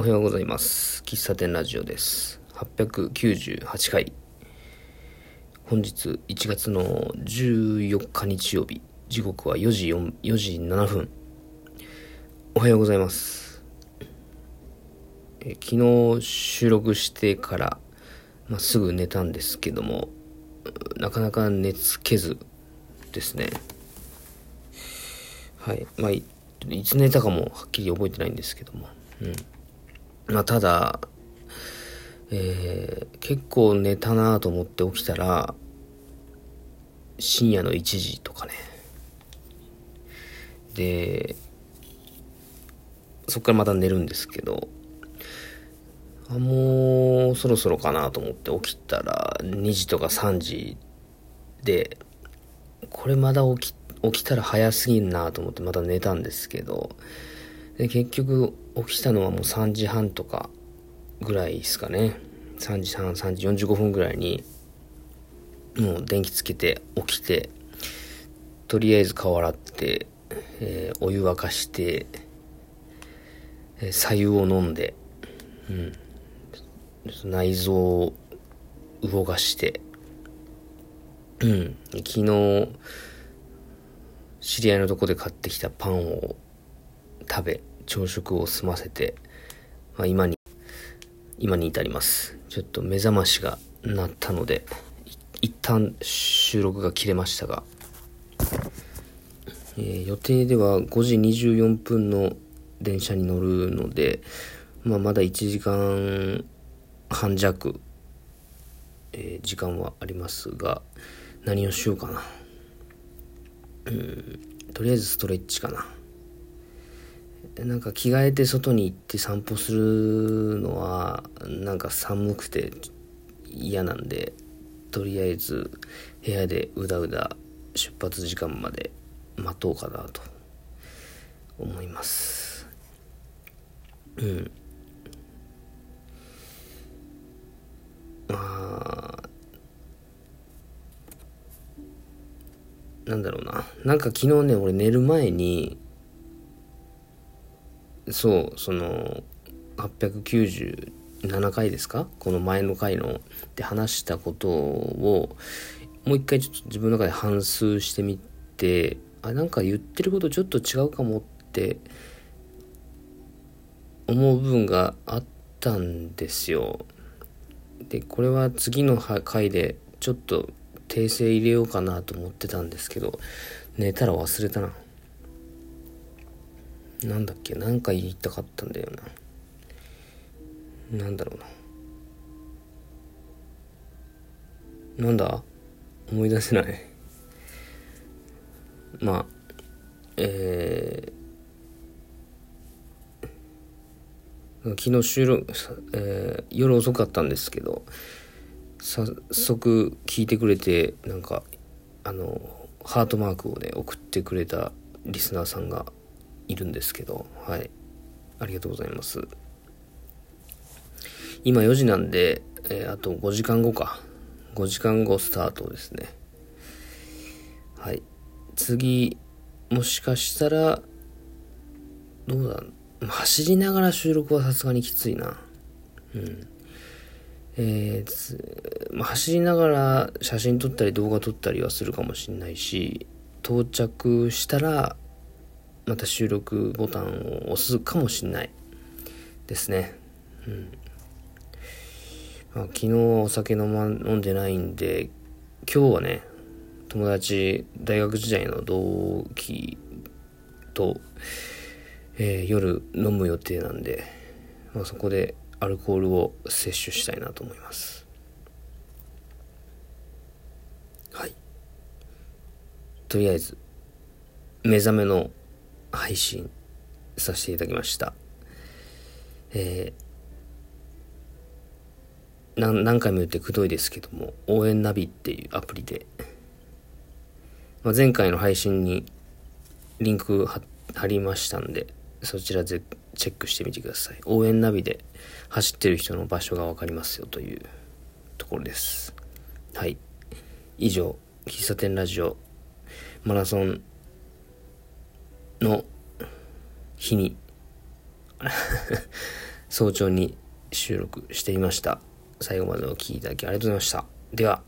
おはようございます。喫茶店ラジオです。898回。本日1月の14日日曜日。時刻は4時 ,4 4時7分。おはようございます。え昨日収録してから、まあ、すぐ寝たんですけどもなかなか寝つけずですね。はい。まあいつ寝たかもはっきり覚えてないんですけども。うん。まあ、ただ、えー、結構寝たなと思って起きたら、深夜の1時とかね。で、そっからまた寝るんですけど、あもうそろそろかなと思って起きたら2時とか3時で、これまだ起き起きたら早すぎんなと思ってまた寝たんですけど、で結局起きたのはもう3時半とかぐらいですかね。3時半3時45分ぐらいにもう電気つけて起きてとりあえず顔洗って、えー、お湯沸かして、えー、左右を飲んで、うん、内臓を動かして、うん、昨日知り合いのとこで買ってきたパンを食べ朝食を済ませて、まあ、今に今に至ります。ちょっと目覚ましが鳴ったので一旦収録が切れましたが、えー、予定では5時24分の電車に乗るので、まあ、まだ1時間半弱、えー、時間はありますが何をしようかな。とりあえずストレッチかな。なんか着替えて外に行って散歩するのはなんか寒くて嫌なんでとりあえず部屋でうだうだ出発時間まで待とうかなと思います。うん。まあなんだろうな。なんか昨日ね俺寝る前にそう、その、897回ですか？この前の回ので話したことをもう一回ちょっと自分の中で反芻してみてあなんか言ってることちょっと違うかもって思う部分があったんですよ。でこれは次の回でちょっと訂正入れようかなと思ってたんですけど寝たら忘れたな。なんだっけ？何か言いたかったんだよな。なんだろうな。なんだ？思い出せない。まあえー、昨日収録、えー、夜遅かったんですけど早速聞いてくれてなんかあのハートマークをね送ってくれたリスナーさんがいるんですけど、はい。ありがとうございます。今4時なんで、えー、あと5時間後か。5時間後スタートですね。はい。次、もしかしたら、どうだ走りながら収録はさすがにきついな。うん。えー、まあ、走りながら写真撮ったり動画撮ったりはするかもしんないし、到着したらまた収録ボタンを押すかもしんないですね。うん。まあ、昨日はお酒飲,、ま、飲んでないんで、今日はね、友達、大学時代の同期と、えー、夜飲む予定なんで、まあ、そこでアルコールを摂取したいなと思います。はい。とりあえず、目覚めの配信させていただきました。えー、何回も言ってくどいですけども、応援ナビっていうアプリで、まあ、前回の配信にリンク貼りましたんで、そちらでチェックしてみてください。応援ナビで走ってる人の場所がわかりますよというところです。はい。以上、喫茶店ラジオマラソンの日に 早朝に収録していました。最後までお聴きいただきありがとうございました。では、